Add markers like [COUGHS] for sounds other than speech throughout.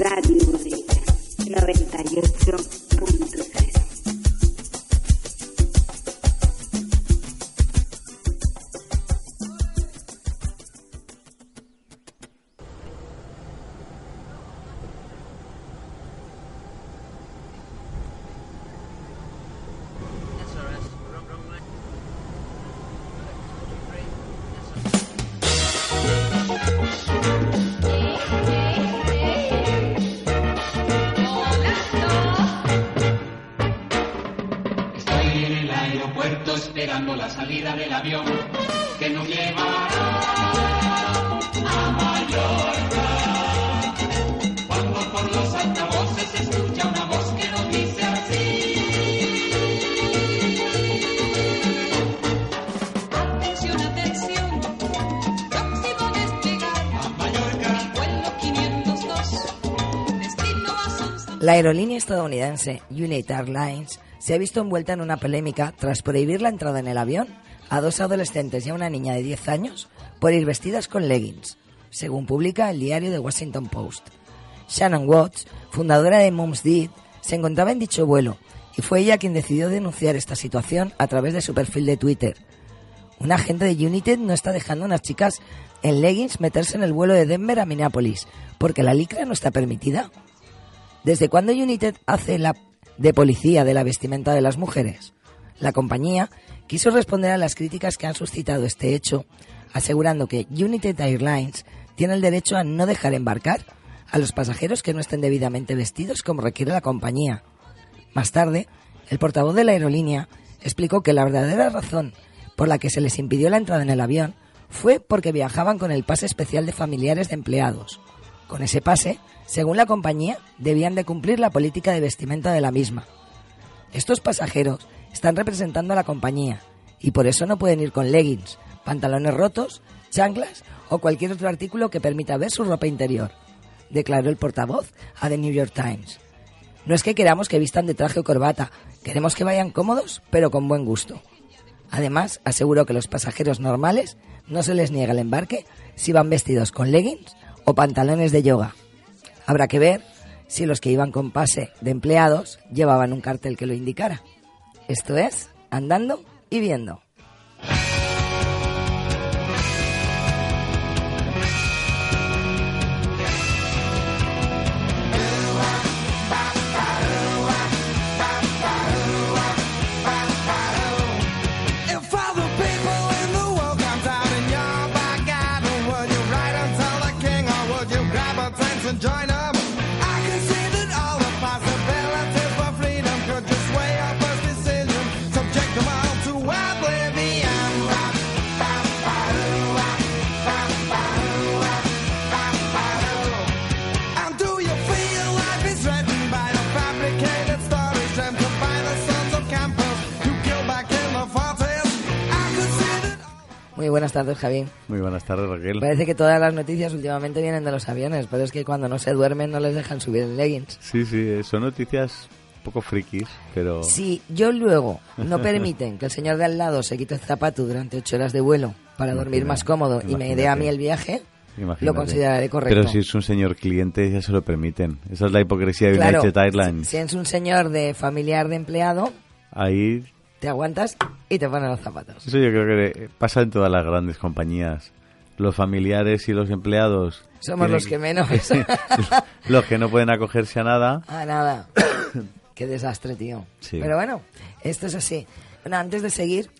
Radio Bodega 98.3. estadounidense United Airlines se ha visto envuelta en una polémica tras prohibir la entrada en el avión a dos adolescentes y a una niña de 10 años por ir vestidas con leggings, según publica el diario The Washington Post. Shannon Watts, fundadora de Moms Did, se encontraba en dicho vuelo y fue ella quien decidió denunciar esta situación a través de su perfil de Twitter. Un agente de United no está dejando a unas chicas en leggings meterse en el vuelo de Denver a Minneapolis porque la licra no está permitida. ¿Desde cuándo United hace la de policía de la vestimenta de las mujeres? La compañía quiso responder a las críticas que han suscitado este hecho, asegurando que United Airlines tiene el derecho a no dejar embarcar a los pasajeros que no estén debidamente vestidos como requiere la compañía. Más tarde, el portavoz de la aerolínea explicó que la verdadera razón por la que se les impidió la entrada en el avión fue porque viajaban con el pase especial de familiares de empleados. Con ese pase, según la compañía, debían de cumplir la política de vestimenta de la misma. Estos pasajeros están representando a la compañía y por eso no pueden ir con leggings, pantalones rotos, chanclas o cualquier otro artículo que permita ver su ropa interior, declaró el portavoz a The New York Times. No es que queramos que vistan de traje o corbata, queremos que vayan cómodos pero con buen gusto. Además, aseguró que los pasajeros normales no se les niega el embarque si van vestidos con leggings o pantalones de yoga. Habrá que ver si los que iban con pase de empleados llevaban un cartel que lo indicara. Esto es, andando y viendo. Buenas tardes, Javi. Muy buenas tardes, Raquel. Parece que todas las noticias últimamente vienen de los aviones, pero es que cuando no se duermen no les dejan subir en leggings. Sí, sí, eh, son noticias un poco frikis, pero... Si yo luego no permiten que el señor de al lado se quite el zapato durante ocho horas de vuelo para dormir Imagina- más cómodo y me dé a mí el viaje, Imagínate. lo consideraré correcto. Pero si es un señor cliente, ya se lo permiten. Esa es la hipocresía de Claro, United Airlines. si es un señor de familiar de empleado, Ahí, te aguantas y te pones los zapatos. eso yo creo que pasa en todas las grandes compañías. Los familiares y los empleados... Somos tienen los que menos. [LAUGHS] los que no pueden acogerse a nada. Ah, nada. [COUGHS] Qué desastre, tío. Sí. Pero bueno, esto es así. Bueno, antes de seguir,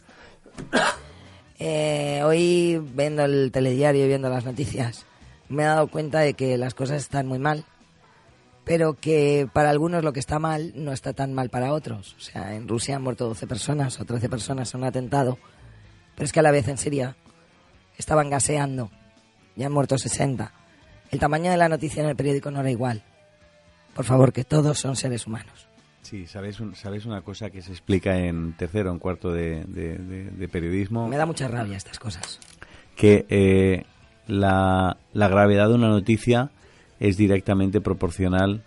[COUGHS] eh, hoy viendo el telediario y viendo las noticias, me he dado cuenta de que las cosas están muy mal, pero que para algunos lo que está mal no está tan mal para otros. O sea, en Rusia han muerto 12 personas o 13 personas en un atentado, pero es que a la vez en Siria estaban gaseando ya han muerto 60. El tamaño de la noticia en el periódico no era igual. Por favor, que todos son seres humanos. Sí, ¿sabes, un- ¿sabes una cosa que se explica en tercero o en cuarto de, de- de- de periodismo? Me da mucha rabia estas cosas. que eh, la, la gravedad de una noticia es directamente proporcional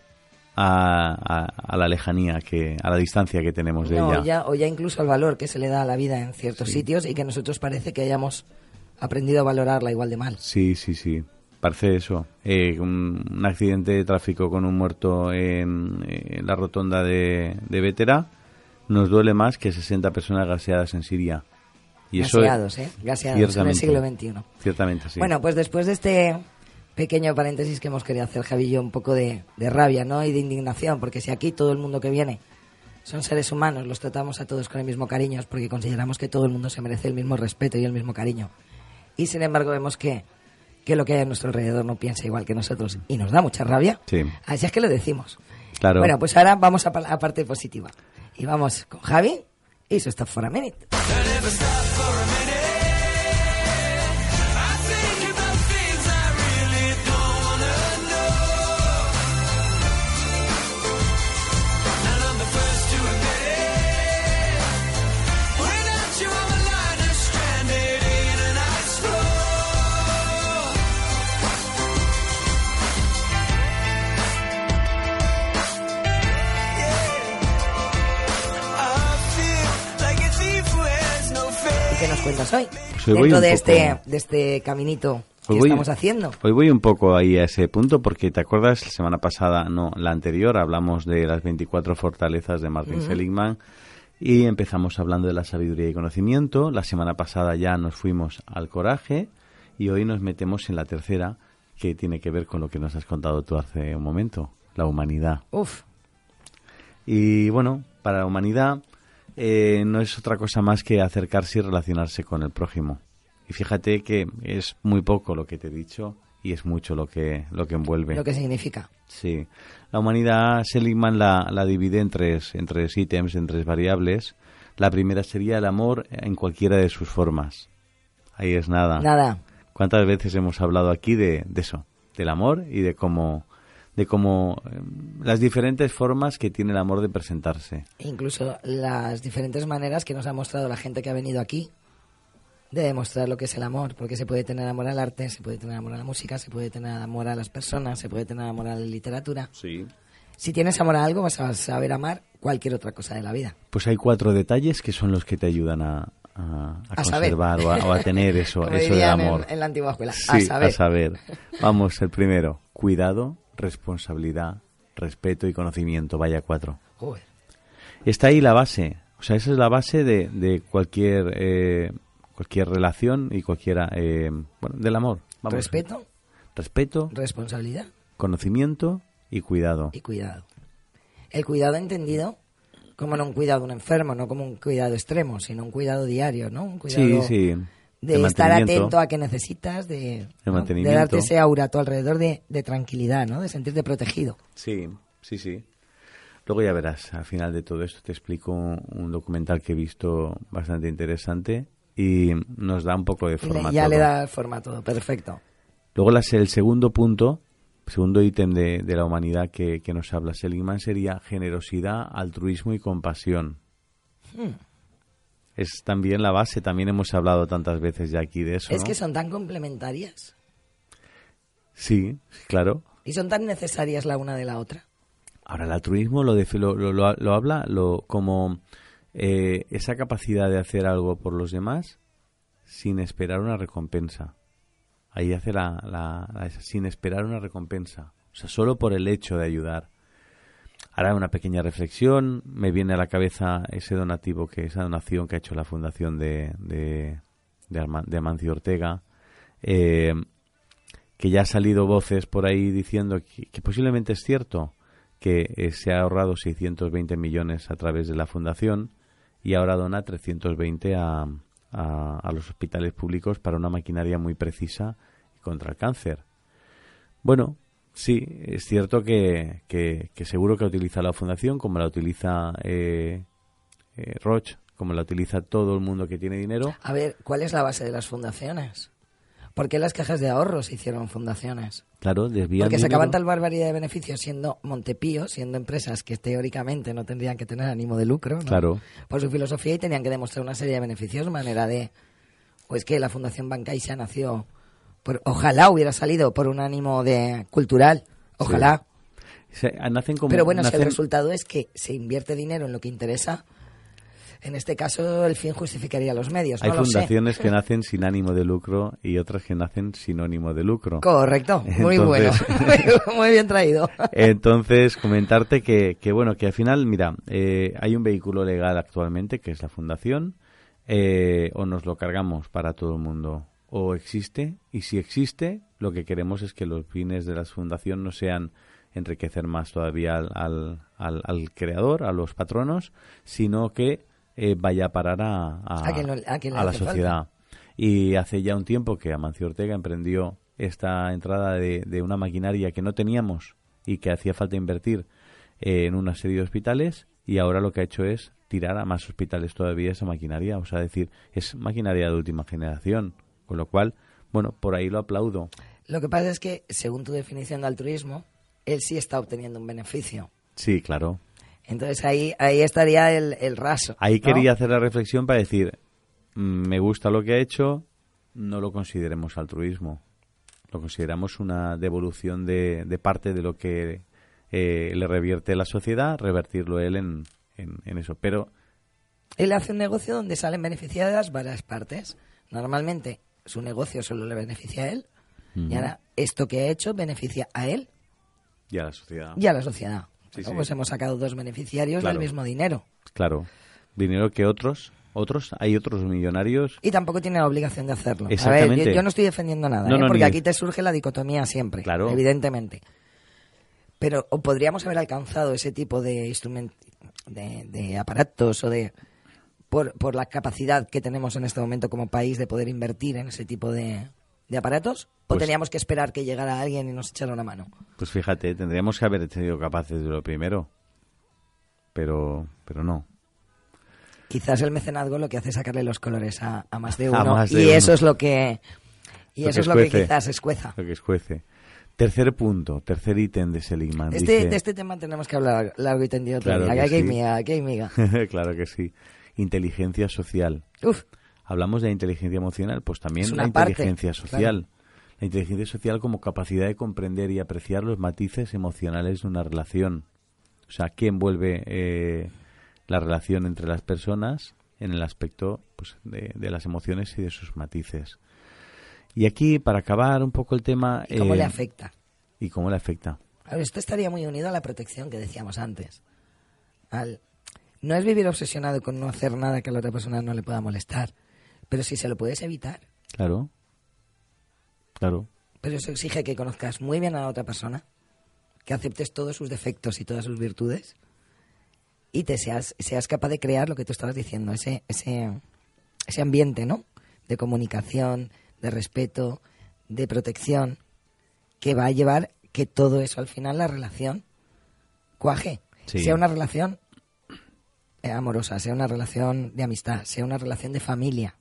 a, a- a la lejanía, que a la distancia que tenemos de No, ella. ya, o ya incluso al valor que se le da a la vida en ciertos sitios y que nosotros parece que hayamos aprendido a valorarla igual de mal. Sí, sí, sí. Parece eso. Eh, un, un accidente de tráfico con un muerto en, en la rotonda de, de Vétera nos duele más que 60 personas gaseadas en Siria. Y eso Gaseados, ¿eh? Gaseados en el siglo XXI. Ciertamente, sí. Bueno, pues después de este pequeño paréntesis que hemos querido hacer, Javi y yo, un poco de, de rabia ¿no? y de indignación, porque si aquí todo el mundo que viene son seres humanos, los tratamos a todos con el mismo cariño, es porque consideramos que todo el mundo se merece el mismo respeto y el mismo cariño. Y sin embargo vemos que, que lo que hay a nuestro alrededor no piensa igual que nosotros y nos da mucha rabia. Sí. Así es que lo decimos. Claro. Bueno, pues ahora vamos a la parte positiva. Y vamos con Javi y su Stop for a Minute. ¿Y qué nos cuentas hoy? Pues Dentro de poco- este, de este caminito que voy- estamos haciendo. Hoy voy un poco ahí a ese punto porque te acuerdas la semana pasada, no, la anterior hablamos de las 24 fortalezas de Martin Seligman y empezamos hablando de la sabiduría y conocimiento. La semana pasada ya nos fuimos al coraje y hoy nos metemos en la tercera que tiene que ver con lo que nos has contado tú hace un momento, la humanidad. Uf, Y bueno, para la humanidad eh, no es otra cosa más que acercarse y relacionarse con el prójimo. Y fíjate que es muy poco lo que te he dicho y es mucho lo que, lo que envuelve. lo que significa. Sí. La humanidad, Seligman la, la divide en tres, en tres ítems, en tres variables. La primera sería el amor en cualquiera de sus formas. Ahí es nada. Nada. ¿Cuántas veces hemos hablado aquí de, de eso? Del amor y de cómo, de cómo eh, las diferentes formas que tiene el amor de presentarse. Incluso las diferentes maneras que nos ha mostrado la gente que ha venido aquí de demostrar lo que es el amor, porque se puede tener amor al arte, se puede tener amor a la música, se puede tener amor a las personas, se puede tener amor a la literatura. Sí. Si tienes amor a algo, vas a saber amar cualquier otra cosa de la vida. Pues hay cuatro detalles que son los que te ayudan a, a, a A saber. conservar o a, o a tener eso, [LAUGHS] eso de dirían en- amor. En, la antigua escuela. Sí, a saber. Vamos, el primero. Cuidado, responsabilidad, respeto y conocimiento. Vaya cuatro. Joder. Está ahí la base. O sea, esa es la base de, de cualquier eh, cualquier relación y cualquiera eh, bueno, del amor. Vamos. Respeto, Respeto, responsabilidad conocimiento y cuidado. y cuidado. El cuidado entendido como no un cuidado de un enfermo, no como un cuidado extremo, sino un cuidado diario, ¿no? Un cuidado Sí, sí. De estar atento a qué necesitas, de, ¿no? de darte ese aura a tu alrededor de, de tranquilidad, ¿no? De sentirte protegido. Sí, sí, sí. Luego ya verás, al final de todo esto te explico un, documental que he visto bastante interesante y nos da un poco de forma. ya todo. le da forma a todo, perfecto. Luego las- el segundo punto, segundo ítem de, de la humanidad que, que nos habla Seligman sería generosidad, altruismo y compasión. Hmm. Es también la base, también hemos hablado tantas veces ya aquí de eso. Es ¿no? que son tan complementarias Sí, claro. y son tan necesarias la una de la otra. Ahora, el altruismo lo, lo, lo- lo- habla lo, como eh, esa capacidad de hacer algo por los demás sin esperar una recompensa. Ahí hace la, la- la- sin esperar una recompensa. O sea, solo por el hecho de ayudar. Ahora una pequeña reflexión. Me viene a la cabeza ese donativo, que esa donación que ha hecho la fundación de, de, de, Arma- de Amancio Ortega. Eh, que ya ha salido voces por ahí diciendo que, que posiblemente es cierto que eh, se ha ahorrado 620 millones a través de la fundación y ahora dona 320 a, a, a los hospitales públicos para una maquinaria muy precisa contra el cáncer. Bueno, sí, es cierto que, que, que seguro que utiliza la fundación como la utiliza eh, eh, Roche, como la utiliza todo el mundo que tiene dinero. A ver, ¿cuál es la base de las fundaciones? ¿Por qué las cajas de ahorro se hicieron fundaciones? Claro, desvían Porque sacaban tal barbaridad de beneficios siendo Montepío, siendo empresas que teóricamente no tendrían que tener ánimo de lucro, ¿no? Claro. por su filosofía y tenían que demostrar una serie de beneficios, manera de, pues que la Fundación Bancaixa nació, por, ojalá hubiera salido por un ánimo de cultural, ojalá. Se- nacen como, Pero bueno, si el resultado es que se invierte dinero en lo que interesa, en este caso el fin justificaría los medios. Hay no lo sé. fundaciones que nacen sin ánimo de lucro y otras que nacen sinónimo de lucro. Correcto, muy Entonces- bueno, [LAUGHS] muy bien traído. Entonces, comentarte que, que, bueno, que al final, mira, eh, hay un vehículo legal actualmente que es la fundación, eh, o nos lo cargamos para todo el mundo, o existe, y si existe, lo que queremos es que los fines de la fundación no sean enriquecer más todavía al, al, al- al creador, a los patronos, sino que eh, vaya a parar a, a- no- la falta. sociedad. Y hace ya un tiempo que Amancio Ortega emprendió esta entrada de, de una maquinaria que no teníamos y que hacía falta invertir eh, en una serie de hospitales y ahora lo que ha hecho es tirar a más hospitales todavía esa maquinaria, o sea, decir, es maquinaria de última generación, con lo cual, bueno, por ahí lo aplaudo. Lo que pasa es que, según tu definición de altruismo, él sí está obteniendo un beneficio. Sí, claro. Entonces ahí, ahí estaría el, el raso. Ahí ¿no? quería hacer la reflexión para decir, mm, me gusta lo que ha hecho, no lo consideremos altruismo, lo consideramos una devolución de, de parte de lo que eh, le revierte la sociedad, revertirlo él en, en, en eso. Pero Él hace un negocio donde salen beneficiadas varias partes. Normalmente su negocio solo le beneficia a él. Y ahora esto que ha hecho beneficia a él ya la sociedad, y a la sociedad. Sí, ¿no? sí. Pues hemos sacado dos beneficiarios Claro. del mismo dinero. claro, dinero que otros, otros, hay otros millonarios. Y tampoco tiene la obligación de hacerlo. A ver, Exactamente. yo, yo no estoy defendiendo nada, No, ¿eh? no, porque aquí te surge la dicotomía siempre, Claro. evidentemente. Pero o podríamos haber alcanzado ese tipo de instrumentos, de, de aparatos o de... Por, por la capacidad que tenemos en este momento como país de poder invertir en ese tipo de, de aparatos, o Pues- teníamos que esperar que llegara alguien y nos echara una mano. Pues fíjate, tendríamos que haber sido capaces de lo primero, pero, pero no. Quizás el mecenazgo lo que hace es sacarle los colores a, a más de [LAUGHS] uno más de y uno. eso es lo que y Lo eso que es lo que quizás escueza. Lo que escuece. Tercer punto, tercer ítem de Seligman. Este, dice- de este tema tenemos que hablar largo y tendido Claro que Aquí hay sí. miga, aquí hay miga. [LAUGHS] claro que sí. Inteligencia social. Uf, Hablamos de inteligencia emocional, pues también la parte, inteligencia social. La inteligencia social como capacidad de comprender y apreciar los matices emocionales de una relación. O sea, qué envuelve eh, la relación entre las personas en el aspecto pues, de, de las emociones y de sus matices. Y aquí, para acabar un poco el tema... ¿y cómo eh, le afecta? ¿Y cómo le afecta? Claro, esto estaría muy unido a la protección que decíamos antes. Al, no es vivir obsesionado con no hacer nada que a la otra persona no le pueda molestar, pero si se lo puedes evitar. Claro. Claro. Pero eso exige que conozcas muy bien a la otra persona, que aceptes todos sus defectos y todas sus virtudes y te seas, seas capaz de crear lo que tú estabas diciendo, ese, ese, ese ambiente, ¿no? De comunicación, de respeto, de protección, que va a llevar que todo eso al final, la relación, cuaje. Sí. Sea una relación amorosa, sea una relación de amistad, sea una relación de familia.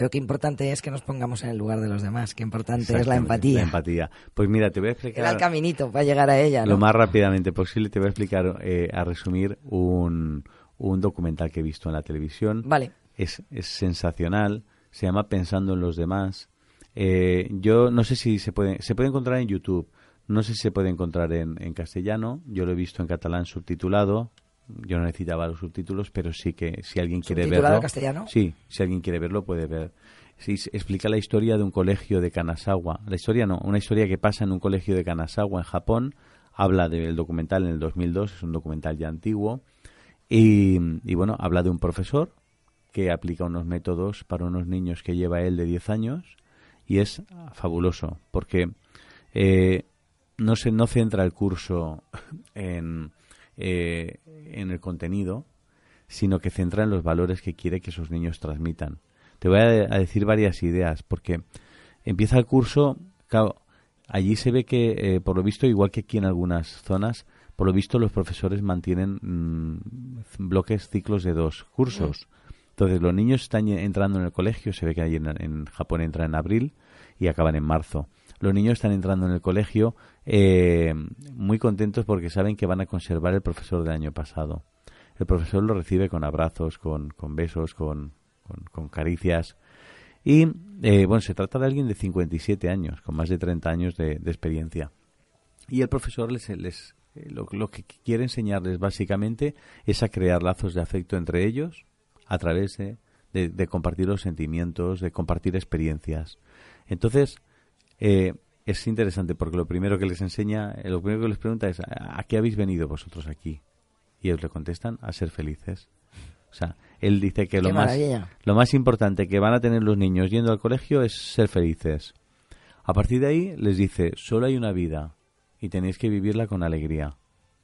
Pero qué importante es que nos pongamos en el lugar de los demás, qué importante es la empatía. La empatía. Pues mira, te voy a Era el explicar caminito para llegar a ella, ¿no? lo más rápidamente posible. Te voy a explicar, eh, a resumir, un, un documental que he visto en la televisión. Vale. Es, es sensacional. Se llama Pensando en los demás. Eh, yo no sé si se puede, se puede encontrar en YouTube. No sé si se puede encontrar en, en castellano. Yo lo he visto en catalán subtitulado. Yo no necesitaba los subtítulos, pero sí que si alguien quiere ¿Subtitulado verlo. en castellano? Sí, si alguien quiere verlo puede ver. Sí, explica la historia de un colegio de Kanazawa. La historia no, una historia que pasa en un colegio de Kanazawa en Japón. Habla del documental en el 2002, es un documental ya antiguo. Y, y bueno, habla de un profesor que aplica unos métodos para unos niños que lleva él de 10 años y es fabuloso porque eh, no se no centra el curso en, eh, en el contenido sino que centra en los valores que quiere que esos niños transmitan te voy a, decir varias ideas porque empieza el curso claro, allí se ve que eh, por lo visto igual que aquí en algunas zonas por lo visto los profesores mantienen mm, bloques ciclos de dos cursos entonces los niños están entrando en el colegio, se ve que ahí en, en Japón entra en abril, y acaban en marzo. Los niños están entrando en el colegio eh, muy contentos porque saben que van a conservar el profesor del año pasado. El profesor lo recibe con abrazos, con, besos, con, caricias. Y eh, bueno, se trata de alguien de 57 años, con más de 30 años de, de experiencia. Y el profesor les, les eh, lo, lo que quiere enseñarles básicamente es a crear lazos de afecto entre ellos a través de, de- de compartir los sentimientos, de compartir experiencias. Entonces, eh, es interesante porque lo primero que les enseña, eh, lo primero que les pregunta es ¿a qué habéis venido vosotros aquí? Y ellos le contestan a ser felices. O sea, él dice que lo más, lo más importante que van a tener los niños yendo al colegio es ser felices. A partir de ahí les dice, solo hay una vida y tenéis que vivirla con alegría.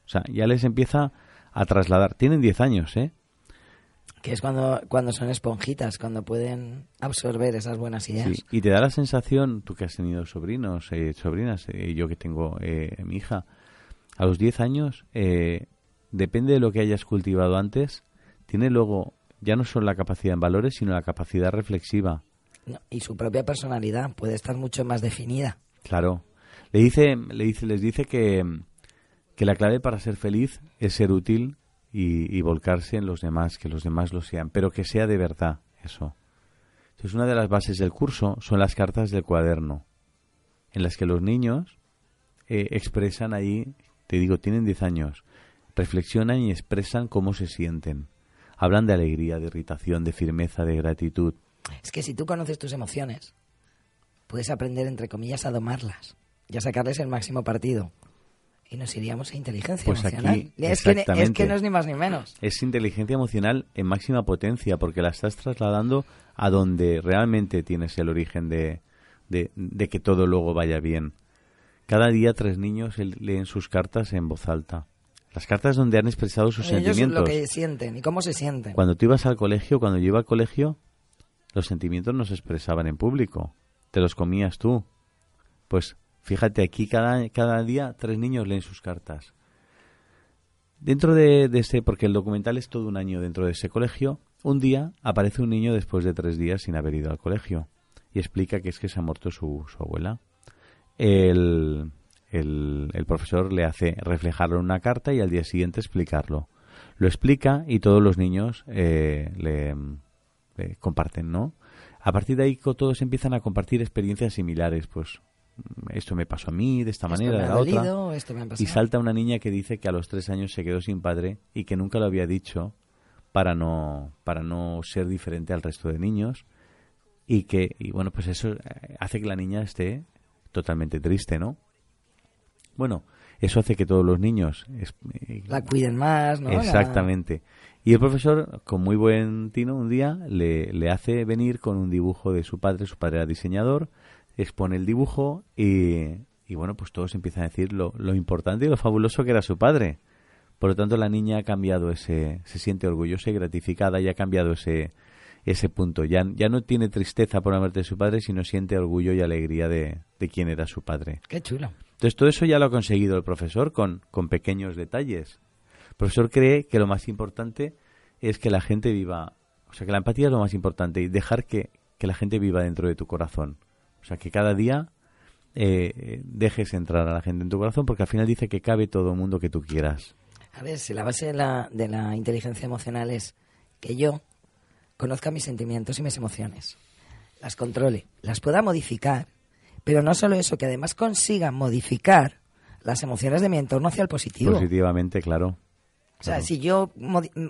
O sea, ya les empieza a trasladar. Tienen 10 años, ¿eh? Que es cuando, cuando son esponjitas, cuando pueden absorber esas buenas ideas. Sí, y te da la sensación, tú que has tenido sobrinos, eh, sobrinas, eh, yo que tengo eh, mi hija, a los 10 años, eh, depende de lo que hayas cultivado antes, tiene luego ya no solo la capacidad en valores, sino la capacidad reflexiva. No, y su propia personalidad puede estar mucho más definida. Claro. Le dice, le dice, les dice que, que la clave para ser feliz es ser útil y, y volcarse en los demás, que los demás lo sean, pero que sea de verdad eso. Entonces, una de las bases del curso son las cartas del cuaderno, en las que los niños eh, expresan ahí, te digo, tienen 10 años, reflexionan y expresan cómo se sienten. Hablan de alegría, de irritación, de firmeza, de gratitud. Es que si tú conoces tus emociones, puedes aprender, entre comillas, a domarlas y a sacarles el máximo partido. Y nos iríamos a inteligencia Pues emocional. aquí, es, que, es exactamente. que no es ni más ni menos. es inteligencia emocional en máxima potencia porque la estás trasladando a donde realmente tienes el origen de, de, de que todo luego vaya bien. Cada día tres niños leen sus cartas en voz alta. Las cartas donde han expresado sus Ellos sentimientos. lo que sienten y cómo se sienten. Cuando tú ibas al colegio, cuando yo iba al colegio, los sentimientos no se expresaban en público. Te los comías tú. Pues fíjate, aquí cada, cada día tres niños leen sus cartas. Dentro de, de ese, porque el documental es todo un año dentro de ese colegio, un día aparece un niño después de tres días sin haber ido al colegio y explica que es que se ha muerto su, su abuela. El, el, el profesor le hace reflejarlo en una carta y al día siguiente explicarlo. Lo explica y todos los niños eh, le, comparten, ¿no? A partir de ahí todos empiezan a compartir experiencias similares, pues esto me pasó a mí de esta Esto manera, me de la otra. dolido, esto me ha pasado. Y salta una niña que dice que a los tres años se quedó sin padre y que nunca lo había dicho para no, para no ser diferente al resto de niños. Y que, y bueno, pues eso eh, hace que la niña esté totalmente triste, ¿no? Bueno, eso hace que todos los niños es- eh, La cuiden más, ¿no? Exactamente. Y el profesor, con muy buen tino, un día le, le hace venir con un dibujo de su padre. Su padre era diseñador, expone el dibujo y, y bueno, pues todos empiezan a decir lo, lo importante y lo fabuloso que era su padre. Por lo tanto, la niña ha cambiado ese, se siente orgullosa y gratificada y ha cambiado ese, ese punto. Ya, ya no tiene tristeza por la muerte de su padre, sino siente orgullo y alegría de, de quién era su padre. Qué chulo. Entonces todo eso ya lo ha conseguido el profesor con, con pequeños detalles. El profesor cree que lo más importante es que la gente viva, o sea, que la empatía es lo más importante y dejar que, que la gente viva dentro de tu corazón. O sea, que cada día eh, dejes entrar a la gente en tu corazón porque al final dice que cabe todo el mundo que tú quieras. A ver, si la base de la, de la inteligencia emocional es que yo conozca mis sentimientos y mis emociones, las controle, las pueda modificar, pero no solo eso, que además consiga modificar las emociones de mi entorno hacia el positivo. Positivamente, claro. O sea, Claro. si yo,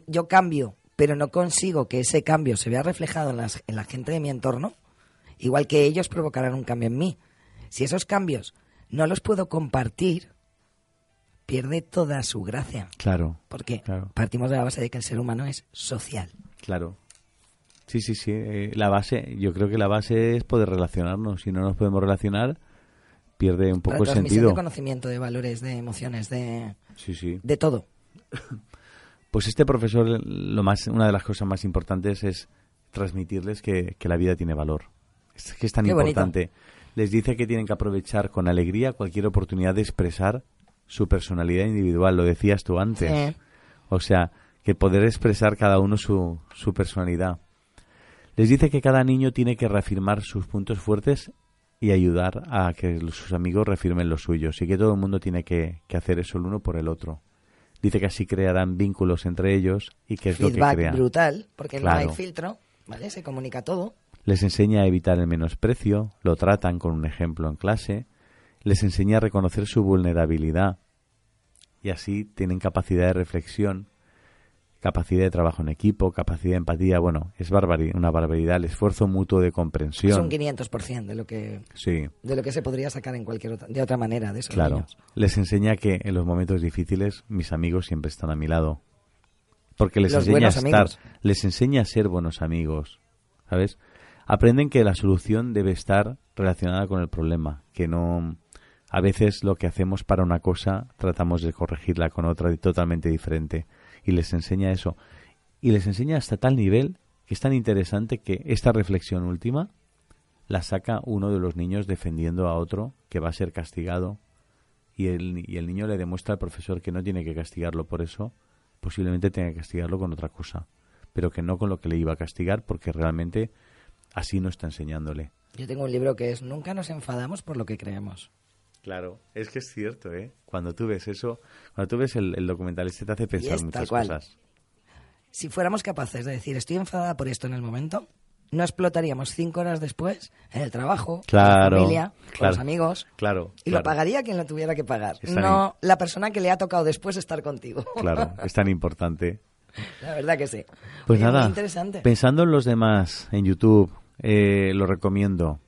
yo cambio, pero no consigo que ese cambio se vea reflejado en, las- en la gente de mi entorno, igual que ellos provocarán un cambio en mí. Si esos cambios no los puedo compartir, pierde toda su gracia. Claro, Porque Claro. partimos de la base de que el ser humano es social. claro. Sí, sí, sí. eh, la base, yo creo que la base es poder relacionarnos. Si no nos podemos relacionar, pierde un poco el transmisión sentido. de conocimiento, de valores, de emociones, de, Sí, sí. de todo. [LAUGHS] Pues este profesor, lo más, una de las cosas más importantes es transmitirles que, que la vida tiene valor. Es que es tan Qué bonito. importante. Les dice que tienen que aprovechar con alegría cualquier oportunidad de expresar su personalidad individual. Lo decías tú antes. Sí. O sea, que poder expresar cada uno su, su personalidad. Les dice que cada niño tiene que reafirmar sus puntos fuertes y ayudar a que sus amigos refirmen los suyos y que todo el mundo tiene que, que hacer eso el uno por el otro. Dice que así crearán vínculos entre ellos y que es lo que Feedback brutal, porque no hay filtro, ¿vale? Se comunica todo. Les enseña a evitar el menosprecio, lo tratan con un ejemplo en clase, les enseña a reconocer su vulnerabilidad y así tienen capacidad de reflexión, capacidad de trabajo en equipo, capacidad de empatía. Bueno, es barbari- una barbaridad, el esfuerzo mutuo de Es comprensión. un 500% de lo que Sí, de lo que se podría sacar en cualquier otra, de otra manera de esos claro. niños. Les enseña que en los momentos difíciles mis amigos siempre están a mi lado. Porque les Los enseña a estar, amigos. les enseña a ser buenos amigos, ¿sabes? Aprenden que la solución debe estar relacionada con el problema, que no a veces lo que hacemos para una cosa tratamos de corregirla con otra totalmente diferente y les enseña eso. Y les enseña hasta tal nivel que es tan interesante que esta reflexión última la saca uno de los niños defendiendo a otro que va a ser castigado y el, y el niño le demuestra al profesor que no tiene que castigarlo por eso, posiblemente tenga que castigarlo con otra cosa, pero que no con lo que le iba a castigar porque realmente así no está enseñándole. Yo tengo un libro que es Nunca nos enfadamos por lo que creemos. Claro, es que es cierto, ¿eh? Cuando tú ves eso, cuando tú ves el, el documental este te hace pensar muchas cual. cosas. Si fuéramos capaces de decir estoy enfadada por esto en el momento, no explotaríamos cinco horas después en el trabajo, Claro, con la familia, con claro. los amigos. Claro, Y claro. lo pagaría quien lo tuviera que pagar, no la persona que le ha tocado después estar contigo. Claro, [LAUGHS] es tan importante. La verdad que sí. Pues Oye, nada, interesante. pensando en los demás en YouTube, eh, lo recomiendo.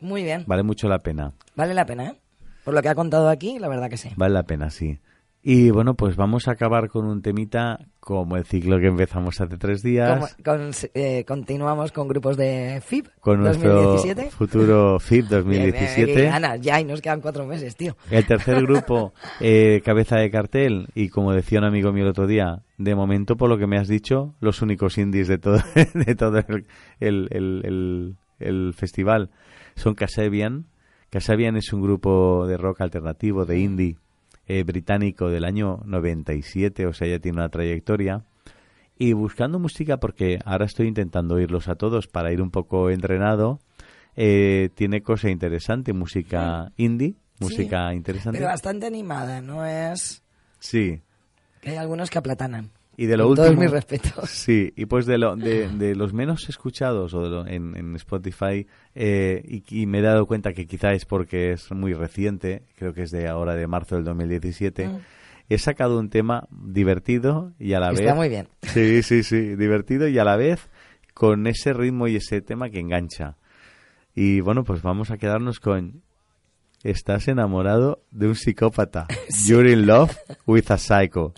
Muy bien. Vale mucho la pena. Vale la pena, ¿eh? Por lo que ha contado aquí, la verdad que sí. Vale la pena, sí. Y bueno, pues vamos a acabar con un temita como el ciclo que empezamos hace tres días. Con- eh, continuamos con grupos de FIB con nuestro 2017. futuro [LAUGHS] bien, 2017. qué ganas, ya, y nos quedan cuatro meses, tío. El tercer [LAUGHS] grupo, eh, cabeza de cartel, y como decía un amigo mío el otro día, de momento, por lo que me has dicho, los únicos indies de todo, [LAUGHS] de todo el, el, el- el- festival son Kasabian. Kasabian es un grupo de rock alternativo, de indie, eh, británico del año 97, o sea, ya tiene una trayectoria. Y buscando música, porque ahora estoy intentando oírlos a todos para ir un poco entrenado, eh, tiene cosa interesante, música indie, música interesante. Pero bastante animada, no es... Sí. Que hay algunos que aplatanan. Y de lo Con último. todos mis respetos. [LAUGHS] Sí, y pues de, lo, de, de los menos escuchados o de lo- en, en Spotify, eh, y, y me he dado cuenta que quizá es porque es muy reciente, creo que es de ahora de marzo del 2017. Mm. He sacado un tema divertido y a la Está vez. muy bien. Sí, sí, sí, divertido y a la vez con ese ritmo y ese tema que engancha. Y bueno, pues vamos a quedarnos con. Estás enamorado de un psicópata. [LAUGHS] You're in love with a psycho.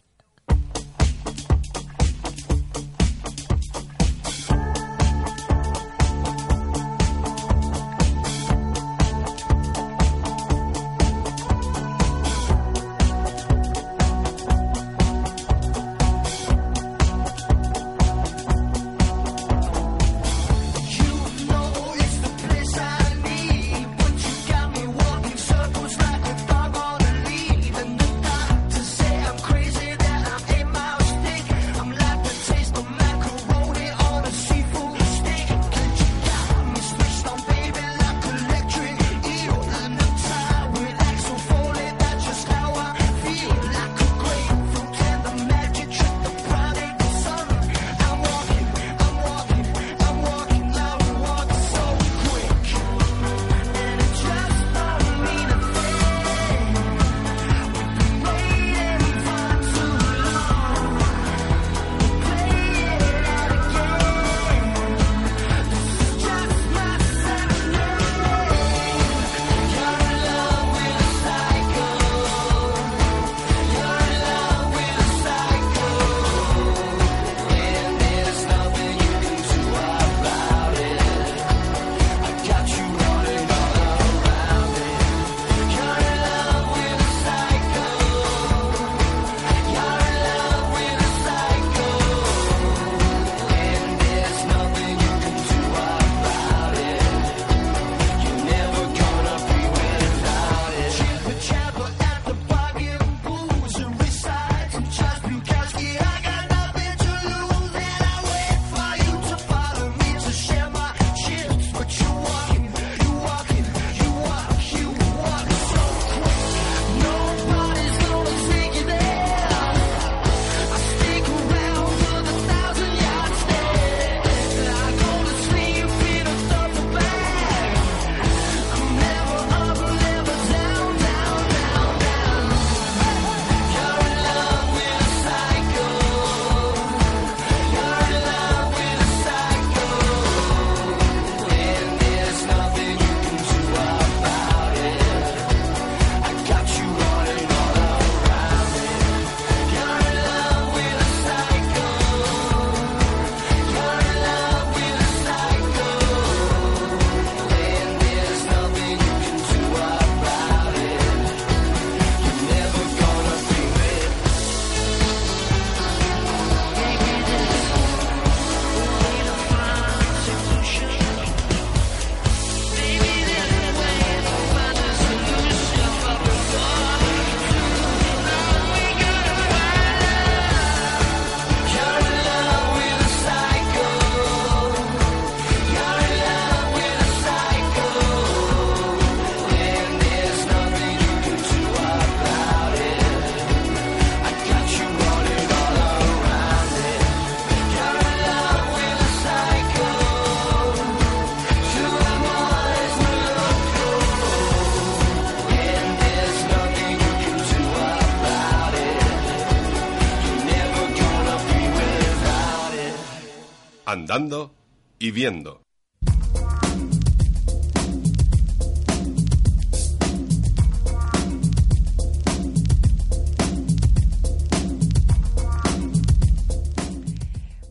Y viendo.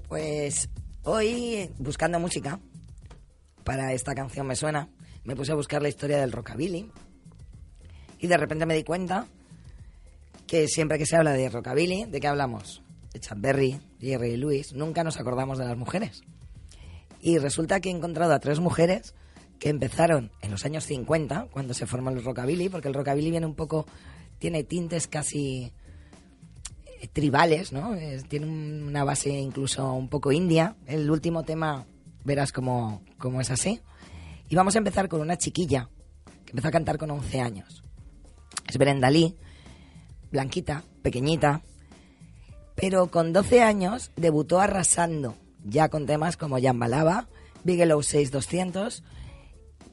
Pues hoy, buscando música para esta canción me suena, me puse a buscar la historia del rockabilly y de repente me di cuenta que siempre que se habla de rockabilly, ¿de qué hablamos? De Chuck Berry, Jerry Lewis, nunca nos acordamos de las mujeres. Y resulta que he encontrado a tres mujeres que empezaron en los años 50, cuando se formó el rockabilly, porque el rockabilly viene un poco, tiene tintes casi eh, tribales, ¿no? Tiene un- una base incluso un poco india. El último tema verás cómo, cómo es así. Y vamos a empezar con una chiquilla que empezó a cantar con 11 años. Es Brenda Lee, blanquita, pequeñita, pero con 12 años debutó arrasando ya con temas como Jambalaba, Bigelow 6200,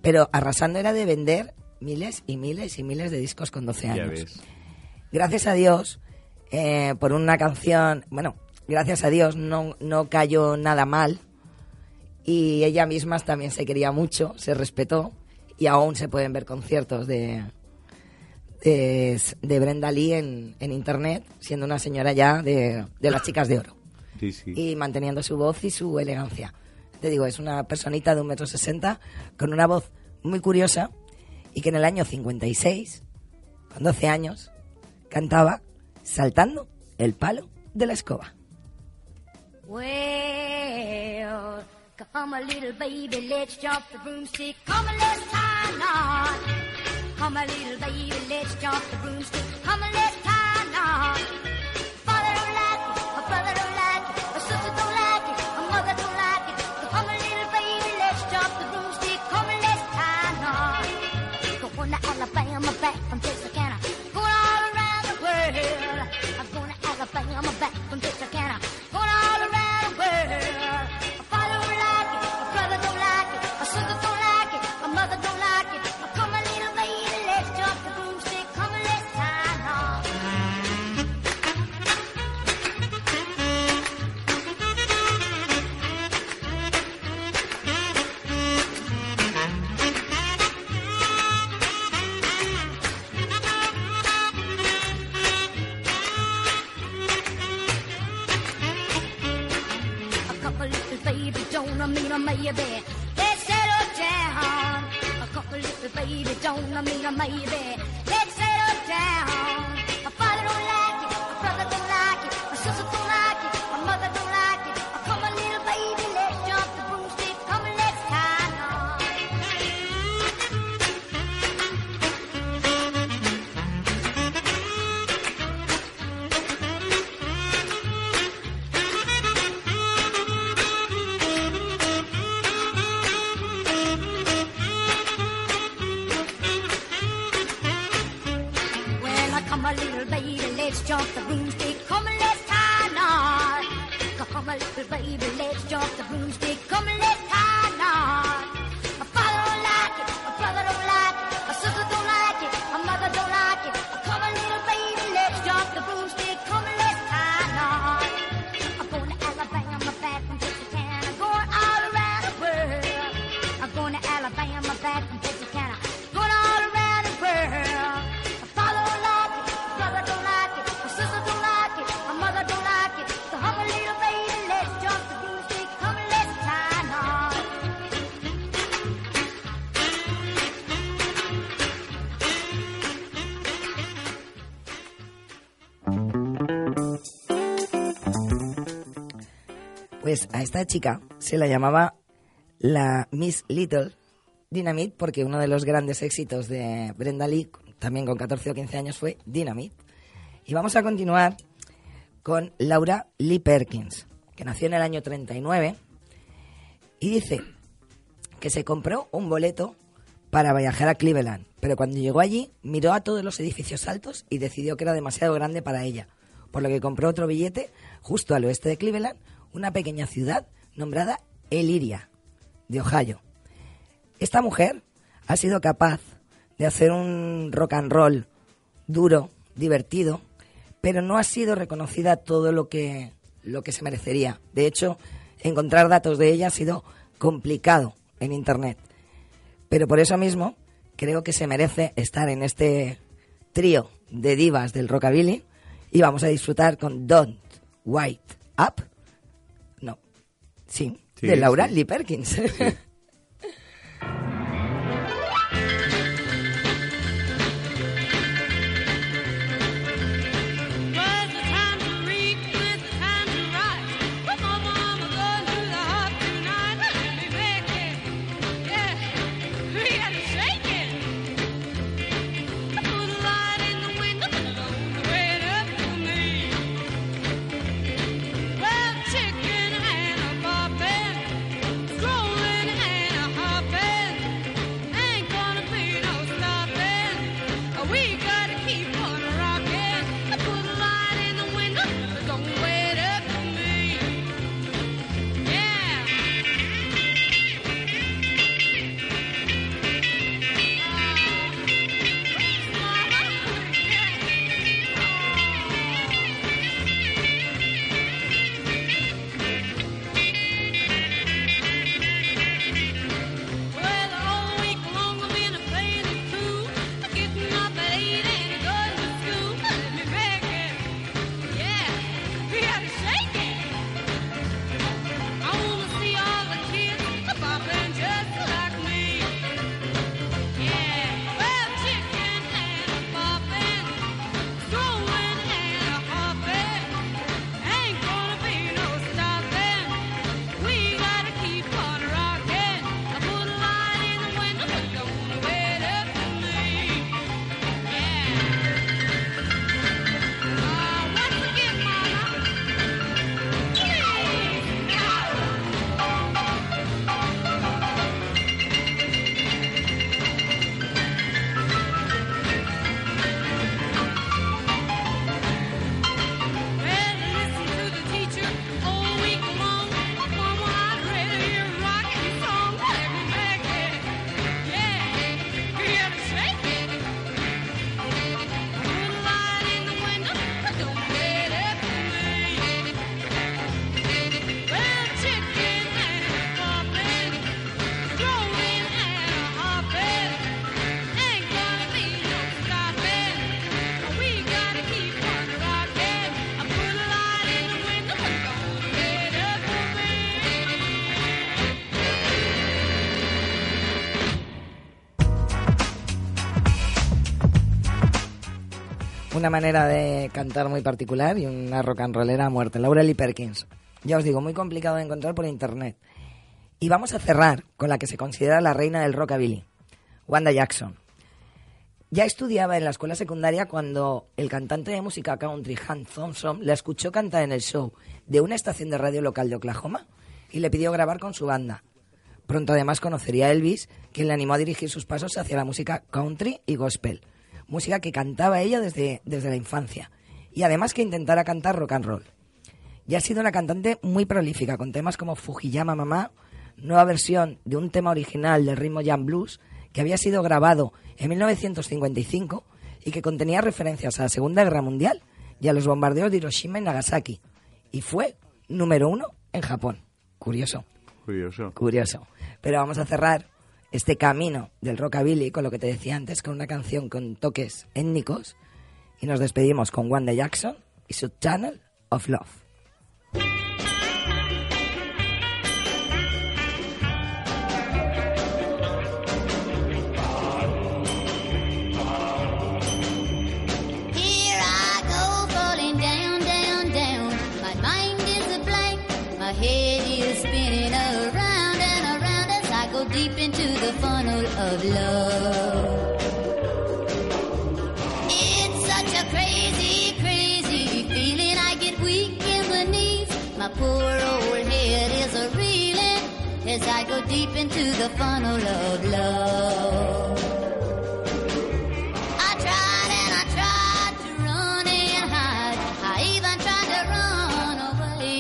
pero arrasando era de vender miles y miles y miles de discos con 12 Ya años ves. gracias a Dios, eh, por una canción, bueno, gracias a Dios no, no cayó nada mal y ella misma también se quería mucho, se respetó y aún se pueden ver conciertos de, de, de Brenda Lee en, en internet, siendo una señora ya de, de las chicas de oro Sí, sí. y manteniendo su voz y su elegancia. Te digo, es una personita de un metro sesenta con una voz muy curiosa y que en el año 56, con 12 años, cantaba saltando el palo de la escoba. Well, come a little baby, let's jump the broomstick. Come and let's tie a knot. Come a little baby, let's jump the broomstick. Come and let's tie a knot. Back from Texarkana. Going all around the world. I'm going to Alabama, back from Texarkana. Esta chica se la llamaba la Miss Little Dynamite porque uno de los grandes éxitos de Brenda Lee, también con 14 o 15 años, fue Dynamite. Y vamos a continuar con Laura Lee Perkins, que nació en el año 39 y dice que se compró un boleto para viajar a Cleveland, pero cuando llegó allí miró a todos los edificios altos y decidió que era demasiado grande para ella, por lo que compró otro billete justo al oeste de Cleveland, una pequeña ciudad nombrada Elyria, de Ohio. Esta mujer ha sido capaz de hacer un rock and roll duro, divertido, pero no ha sido reconocida todo lo que, lo que se merecería. De hecho, encontrar datos de ella ha sido complicado en Internet. Pero por eso mismo creo que se merece estar en este trío de divas del rockabilly y vamos a disfrutar con Don't White Up. Sí, Sí, de Laura. Lee Perkins. Una manera de cantar muy particular y una rock and rollera a muerte. Laura Lee Perkins. Ya os digo, muy complicado de encontrar por internet. Y vamos a cerrar con la que se considera la reina del rockabilly, Wanda Jackson. Ya estudiaba en la escuela secundaria cuando el cantante de música country Hank Thompson la escuchó cantar en el show de una estación de radio local de Oklahoma y le pidió grabar con su banda. Pronto además conocería a Elvis, quien le animó a dirigir sus pasos hacia la música country y gospel, música que cantaba ella desde, desde la infancia, y además que intentara cantar rock and roll. Ya ha sido una cantante muy prolífica, con temas como Fujiyama Mamá, nueva versión de un tema original del ritmo jam blues que había sido grabado en 1955 y que contenía referencias a la Segunda Guerra Mundial y a los bombardeos de Hiroshima y Nagasaki. Y fue número uno en Japón. Curioso, Curioso. curioso. Pero vamos a cerrar este camino del rockabilly con lo que te decía antes, con una canción con toques étnicos. Y nos despedimos con Wanda Jackson y su Channel of Love. Into the funnel of love. I tried and I tried to run and hide. I even tried to run away.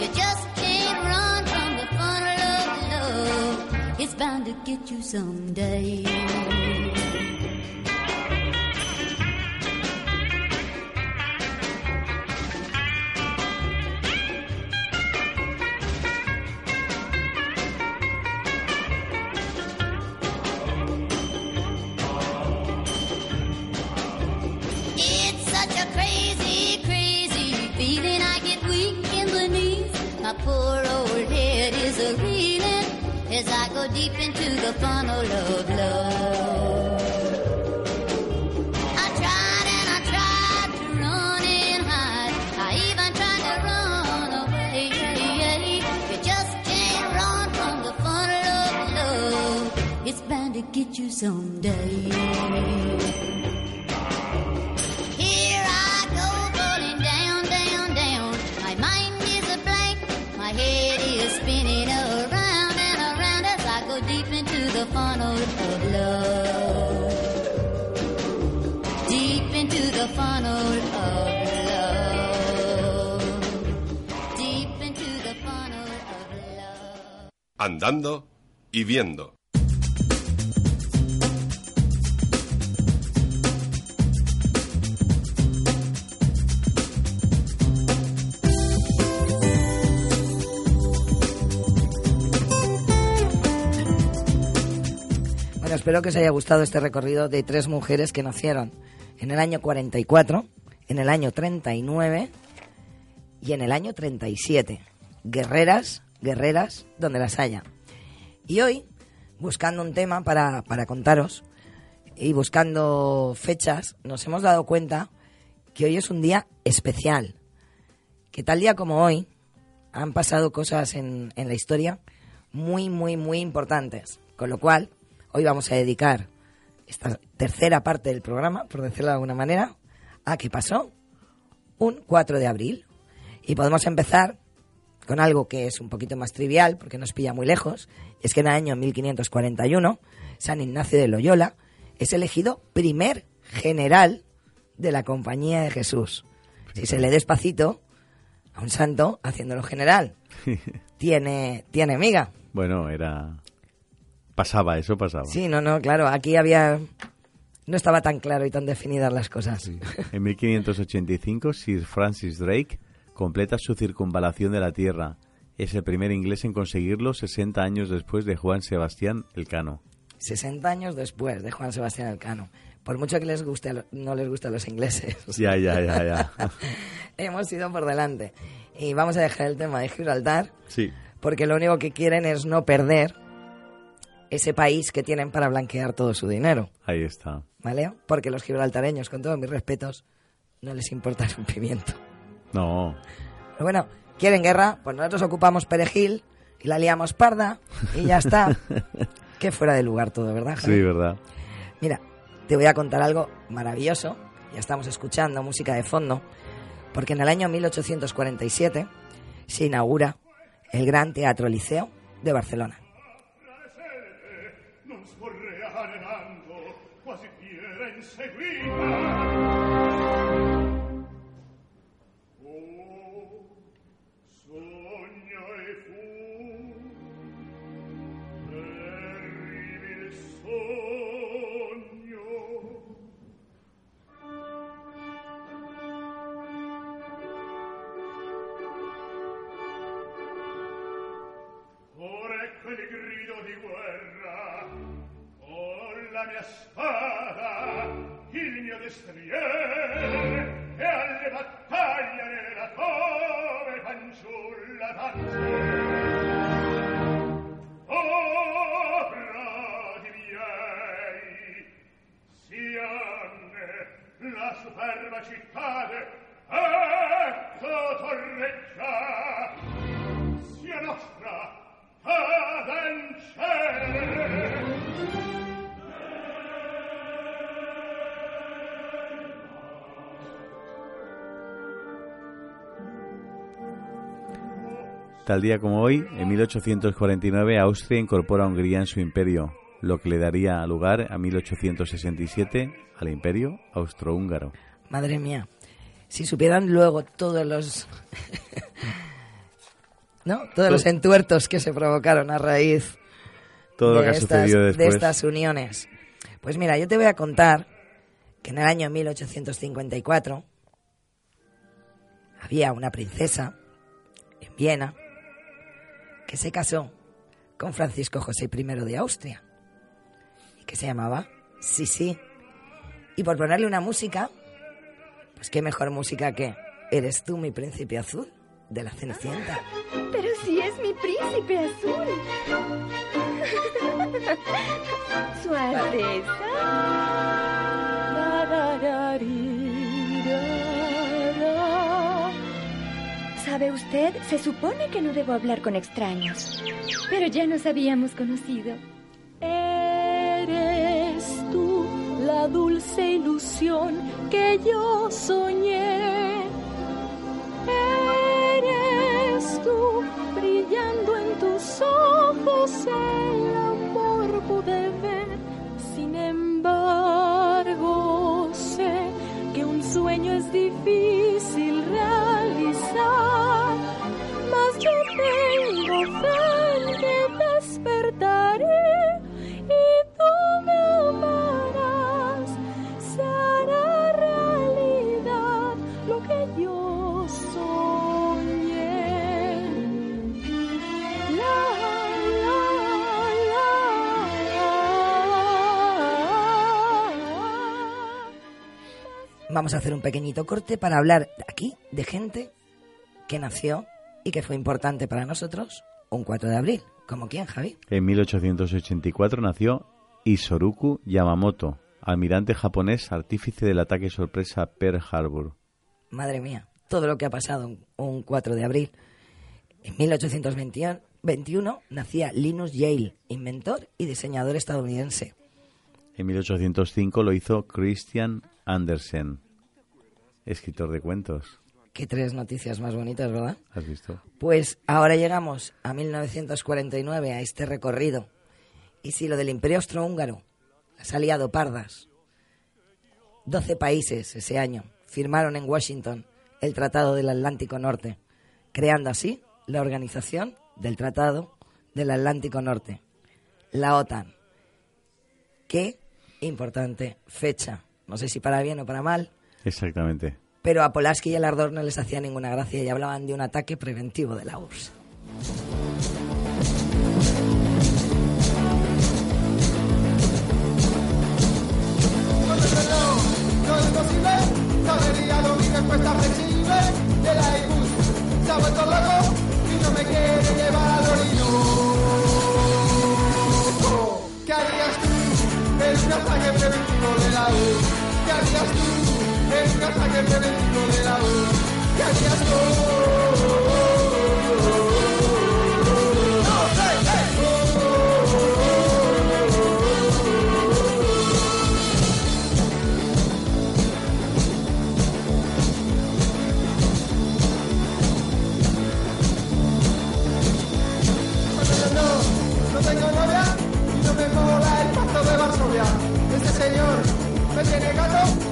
You just can't run from the funnel of love. It's bound to get you someday. Deep into the funnel of love. I tried and I tried to run and hide. I even tried to run away. You just can't run from the funnel of love. It's bound to get you someday. Andando y viendo. Bueno, espero que os haya gustado este recorrido de tres mujeres que nacieron en el año 44, en el año 39 y en el año 37. Guerreras, guerreras, donde las haya. Y hoy, buscando un tema para, para contaros y buscando fechas, nos hemos dado cuenta que hoy es un día especial. Que tal día como hoy han pasado cosas en, en la historia muy, muy, muy importantes. Con lo cual, hoy vamos a dedicar esta tercera parte del programa, por decirlo de alguna manera, a qué pasó un 4 de abril. Y podemos empezar con algo que es un poquito más trivial, porque nos pilla muy lejos. Es que en el año 1541, San Ignacio de Loyola es elegido primer general de la Compañía de Jesús. Si se lee despacito a un santo haciéndolo general, [LAUGHS] tiene, tiene miga. Bueno, era... Pasaba, eso pasaba. Sí, no, no, claro, aquí había... No estaba tan claro y tan definidas las cosas. En 1585, Sir Francis Drake completa su circunvalación de la Tierra. Es el primer inglés en conseguirlo 60 años después de Juan Sebastián Elcano. 60 años después de Juan Sebastián Elcano. Por mucho que les guste, no les guste a los ingleses. Ya, ya, ya, ya. [LAUGHS] Hemos ido por delante. Y vamos a dejar el tema de Gibraltar, Sí, porque lo único que quieren es no perder ese país que tienen para blanquear todo su dinero. ahí está. ¿Vale? Porque los gibraltareños, con todos mis respetos, no les importa un pimiento. No, Pero bueno, quieren guerra, pues nosotros ocupamos Perejil y la liamos parda y ya está. [LAUGHS] Qué fuera de lugar todo, ¿verdad? Javi? sí, verdad. Mira, te voy a contar algo maravilloso. Ya estamos escuchando música de fondo, porque en el año 1847 se inaugura el Gran Teatro Liceo de Barcelona. Tal día como hoy, en 1849, Austria incorpora a Hungría en su imperio, lo que le daría lugar a 1867 al imperio austrohúngaro. Madre mía, si supieran luego todos los... [LAUGHS] ¿No? Todos los entuertos que se provocaron a raíz Todo lo de que estas uniones. Pues mira, yo te voy a contar que en el año 1854 había una princesa en Viena que se casó con Francisco José I de Austria y que se llamaba Sisi. Y por ponerle una música, Pues qué mejor música que Eres tú mi príncipe azul de la Cenicienta. Pero si es mi príncipe azul. [LAUGHS] Su Alteza. ¿Sabe usted? Se supone que no debo hablar con extraños. Pero ya nos habíamos conocido. Eres tú la dulce ilusión que yo soñé. Eres tú brillando en tus ojos el amor pude ver. Sin embargo, sé que un sueño es difícil Vamos a hacer un pequeñito corte para hablar aquí de gente que nació y que fue importante para nosotros un 4 de abril. ¿Como quién, Javi? En 1884 nació Isoruku Yamamoto, almirante japonés artífice del ataque sorpresa a Pearl Harbor. Madre mía, todo lo que ha pasado un, un 4 de abril. En 1821 nacía Linus Yale, inventor y diseñador estadounidense. En 1805 lo hizo Christian Andersen, escritor de cuentos. Qué tres noticias más bonitas, ¿verdad? ¿Has visto? Pues ahora llegamos a 1949, a este recorrido. Y si lo del Imperio Austrohúngaro has aliado pardas, 12 países ese año firmaron en Washington el Tratado del Atlántico Norte, creando así la Organización del Tratado del Atlántico Norte, la OTAN. Qué importante fecha. No sé si para bien o para mal, Exactamente. pero a Polaski y el Ardor no les hacía ninguna gracia y hablaban de un ataque preventivo de la URSS. ¿Qué harías tú en un ataque preventivo de la U? ¿Qué harías tú? Tengo novia y no me mola el pacto de Varsovia. Este señor me tiene gato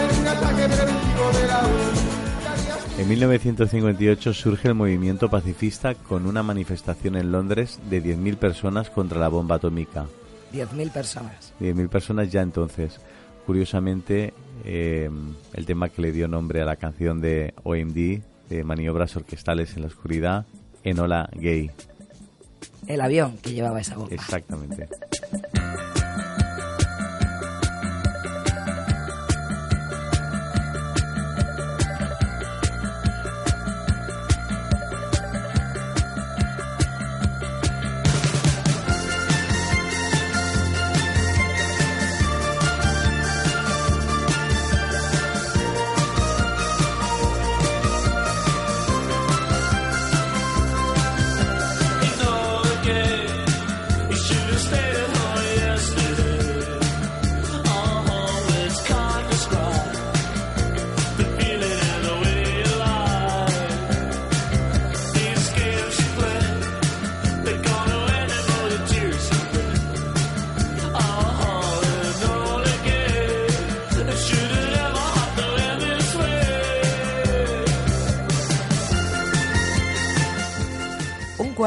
en un ataque preventivo de la U? ¿Qué harías tú? En 1958 surge el movimiento pacifista con una manifestación en Londres de 10.000 personas contra la bomba atómica. 10.000 personas. 10.000 personas ya entonces. Curiosamente, eh, el tema que le dio nombre a la canción de OMD, de maniobras orquestales en la oscuridad, Enola Gay. El avión que llevaba esa bomba. Exactamente.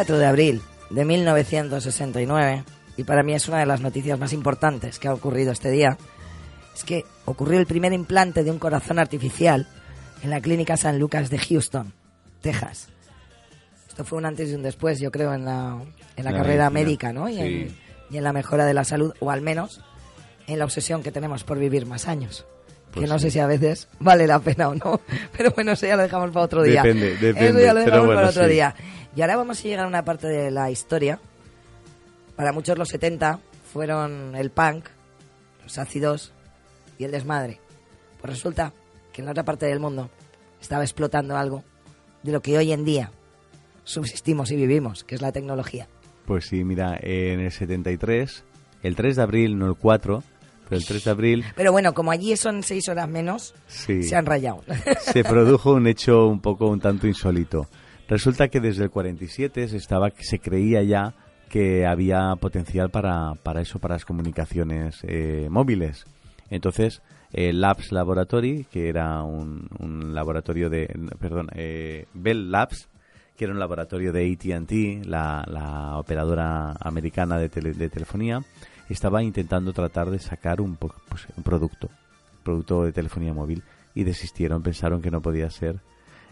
4 de abril de 1969, y para mí es una de las noticias más importantes que ha ocurrido este día, es que ocurrió el primer implante de un corazón artificial en la clínica San Lucas de Houston, Texas. Esto fue un antes y un después, yo creo, en la, en la La carrera medicina, médica, ¿no? Y, sí. en, y en la mejora de la salud, o al menos en la obsesión que tenemos por vivir más años. Pues que no sí. sé si a veces vale la pena o no, [LAUGHS] pero bueno, eso ya lo dejamos para otro día. Depende, depende, Eso ya lo dejamos bueno, para otro sí. día. Y ahora vamos a llegar a una parte de la historia. Para muchos los 70 fueron el punk, los ácidos y el desmadre. Pues resulta que en la otra parte del mundo estaba explotando algo de lo que hoy en día subsistimos y vivimos, que es la tecnología. Pues sí, mira, en el 73, el 3 de abril, no el 4, pero el 3 de abril Pero bueno, como allí son seis horas menos, Sí. se han rayado. se produjo un hecho un poco un tanto insólito. Resulta que desde el 47 se estaba se creía ya que había potencial para, para eso, para las comunicaciones eh, móviles. Entonces, eh, Labs Laboratory, que era un, un laboratorio de, perdón, eh, Bell Labs, que era un laboratorio de AT&T, la, operadora americana de, tele- de telefonía, estaba intentando tratar de sacar un, pues, un producto, producto de telefonía móvil, y desistieron, pensaron que no podía ser.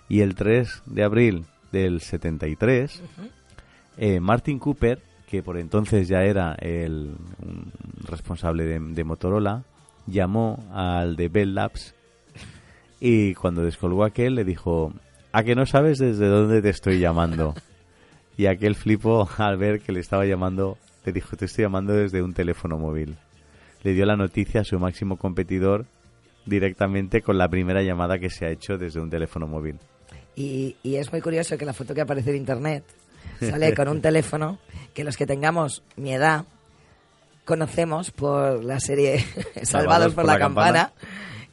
Y el 3 de abril del 73, eh, Martin Cooper, que por entonces ya era el un responsable de, de Motorola, llamó al de Bell Labs y cuando descolgó aquel le dijo, ¿a que no sabes desde dónde te estoy llamando? [LAUGHS] Y aquel flipó al ver que le estaba llamando, le dijo, te estoy llamando desde un teléfono móvil. Le dio la noticia a su máximo competidor directamente con la primera llamada que se ha hecho desde un teléfono móvil. Y, y es muy curioso que la foto que aparece en internet sale con un [LAUGHS] teléfono que los que tengamos mi edad conocemos por la serie [LAUGHS] Salvados por, la, campana.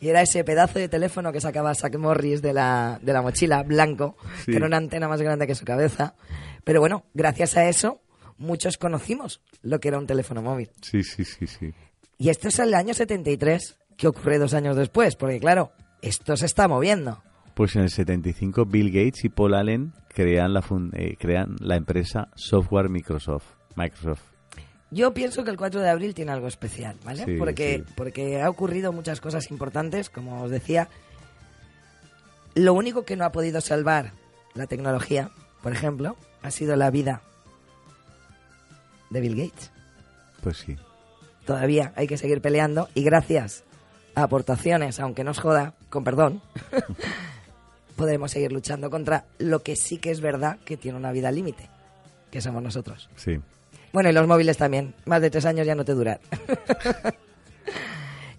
Y era ese pedazo de teléfono que sacaba Zack Morris de la, de la mochila, blanco, Sí. que era una antena más grande que su cabeza. Pero bueno, gracias a eso, muchos conocimos lo que era un teléfono móvil. Sí, sí, sí, sí. Y esto es el año 73, que ocurre dos años después, porque claro, esto se está moviendo. Pues en el 75 Bill Gates y Paul Allen crean la, fun- eh, crean la empresa Software Microsoft. Microsoft. Yo pienso que el 4 de abril tiene algo especial, ¿vale? Sí, porque, sí. porque ha ocurrido muchas cosas importantes, como os decía. Lo único que no ha podido salvar la tecnología, por ejemplo, ha sido la vida de Bill Gates. Pues sí. Todavía hay que seguir peleando y gracias a aportaciones, aunque nos joda, con perdón, [LAUGHS] podremos seguir luchando contra lo que sí que es verdad que tiene una vida límite, que somos nosotros. Sí. Bueno, y los móviles también. Más de tres años ya no te duran. [LAUGHS]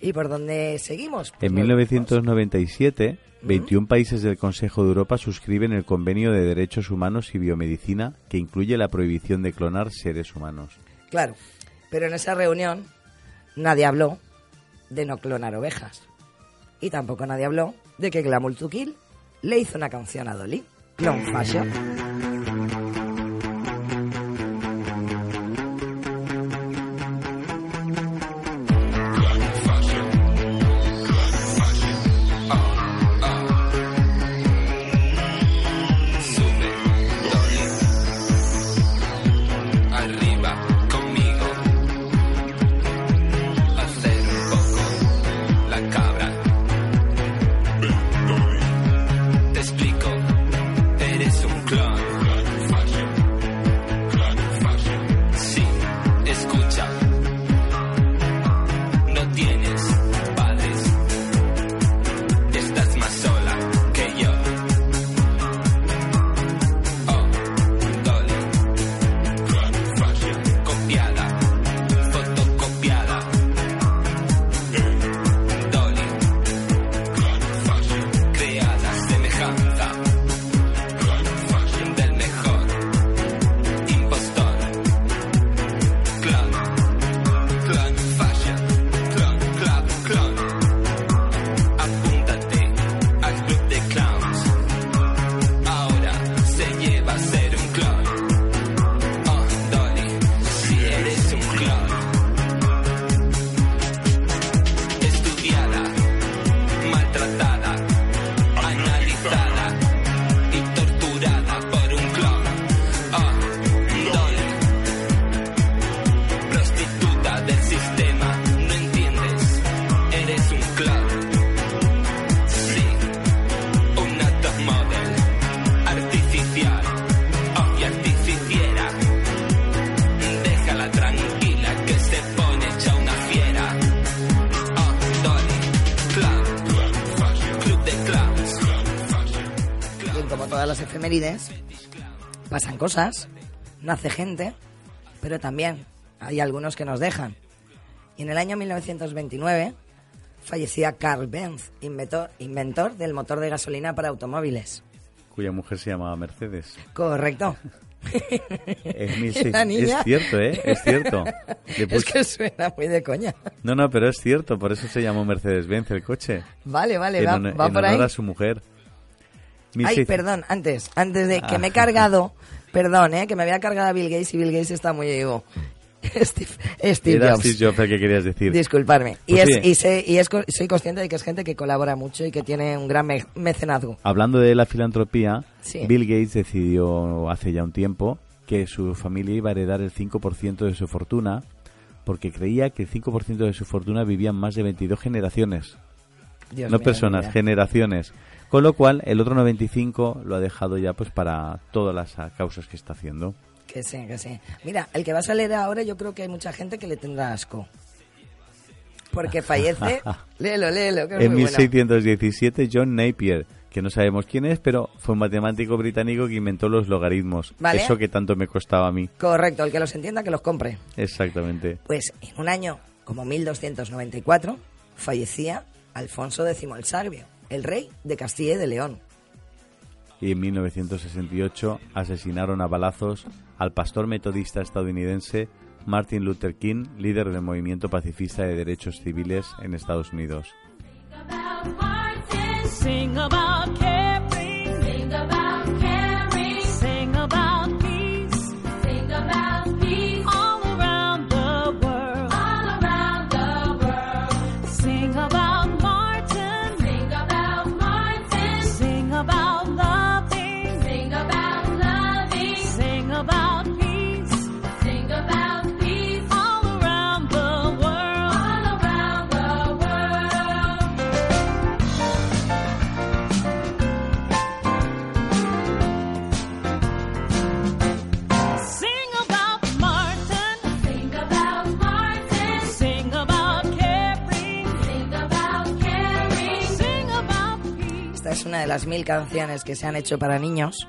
¿Y por dónde seguimos? Pues En nos- 1997, 21 países del Consejo de Europa suscriben el Convenio de Derechos Humanos y Biomedicina que incluye la prohibición de clonar seres humanos. Claro. Pero en esa reunión nadie habló de no clonar ovejas. Y tampoco nadie habló de que Glamour to Kill le hizo una canción a Dolly. Clone Fashion. Cosas, nace gente, pero también hay algunos que nos dejan. Y en el año 1929 fallecía Carl Benz, inventor, inventor del motor de gasolina para automóviles. Cuya mujer se llamaba Mercedes. Correcto. [LAUGHS] Es, la [LAUGHS] niña- es cierto, ¿eh? Es cierto. [LAUGHS] Es que suena muy de coña. No, no, pero es cierto, por eso se llamó Mercedes-Benz el coche. Vale, vale, en va, va en por honor ahí. a su mujer. Ay, 1600 perdón, antes, antes de que me he Ah. cargado, perdón, ¿eh? que me había cargado a Bill Gates y Bill Gates está muy vivo. [LAUGHS] Steve, Steve Era Jobs. Steve Jobs el que querías decir. Disculparme. y Pues es, sí. y, sé- y es soy consciente de que es gente que colabora mucho y que tiene un gran me- mecenazgo. Hablando de la filantropía, Sí. Bill Gates decidió hace ya un tiempo que su familia iba a heredar el 5% de su fortuna porque creía que el 5% de su fortuna vivían más de 22 generaciones. Dios no personas, generaciones. Con lo cual, el otro 95 lo ha dejado ya pues para todas las ah, causas que está haciendo. Que sí, que sí. Mira, el que vas a leer ahora yo creo que hay mucha gente que le tendrá asco. Porque fallece... [LAUGHS] léelo, léelo, que es En muy bueno. 1617, John Napier, que no sabemos quién es, pero fue un matemático británico que inventó los logaritmos. Vale. Eso que tanto me costaba a mí. Correcto, el que los entienda que los compre. Exactamente. Pues en un año como 1294 fallecía Alfonso X el Sabio, el rey de Castilla y de León. Y en 1968 asesinaron a balazos al pastor metodista estadounidense Martin Luther King, líder del movimiento pacifista de derechos civiles en Estados Unidos. Esta es una de las mil canciones que se han hecho para niños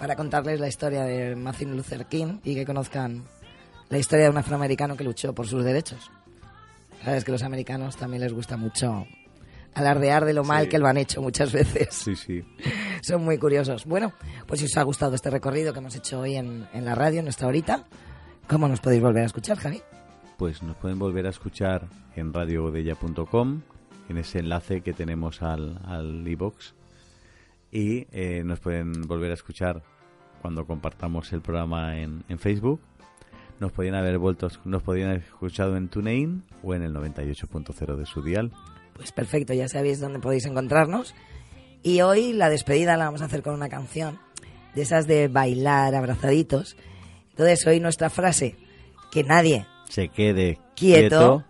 para contarles la historia de Martin Luther King y que conozcan la historia de un afroamericano que luchó por sus derechos. Sabes que los americanos también les gusta mucho alardear de lo mal Sí. que lo han hecho muchas veces. Sí, sí. [LAUGHS] Son muy curiosos. Bueno, pues si os ha gustado este recorrido que hemos hecho hoy en, en la radio, en nuestra horita, ¿cómo nos podéis volver a escuchar, Javi? Pues nos pueden volver a escuchar en radiogodella.com, en ese enlace que tenemos al, al iBox. Y eh, nos pueden volver a escuchar cuando compartamos el programa en, en Facebook. Nos podían haber vuelto, nos podían haber escuchado en TuneIn o en el 98.0 de su dial. Pues perfecto, ya sabéis dónde podéis encontrarnos. Y hoy la despedida la vamos a hacer con una canción de esas de bailar abrazaditos. Entonces hoy nuestra frase, que nadie Se quede quieto,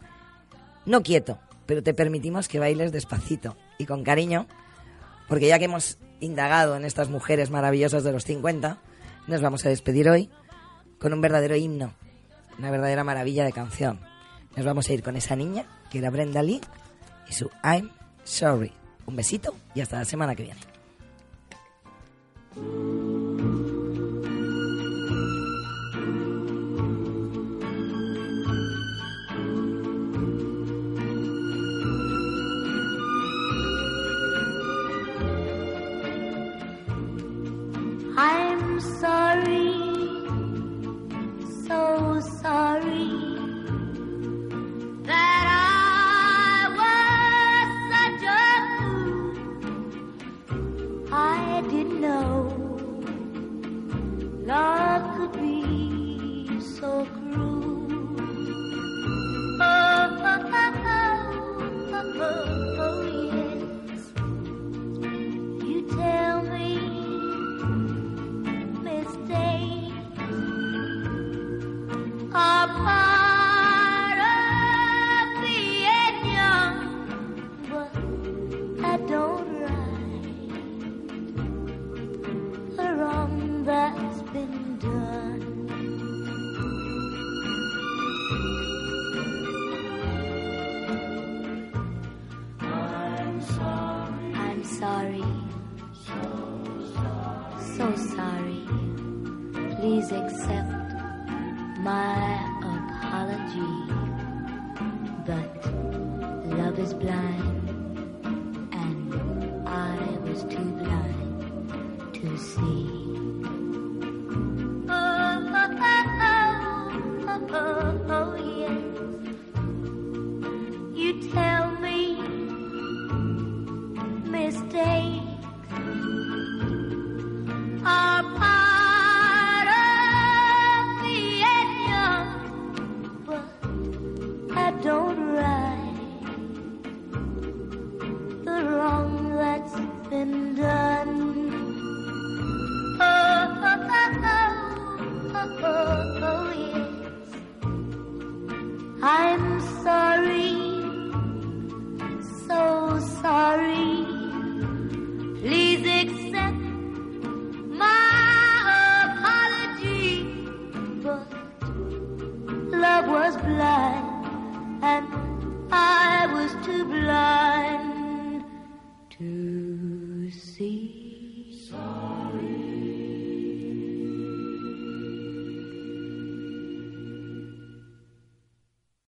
no quieto, pero te permitimos que bailes despacito y con cariño, porque ya que hemos indagado en estas mujeres maravillosas de los 50, nos vamos a despedir hoy con un verdadero himno, una verdadera maravilla de canción. Nos vamos a ir con esa niña, que era Brenda Lee, y su I'm Sorry. Un besito y hasta la semana que viene.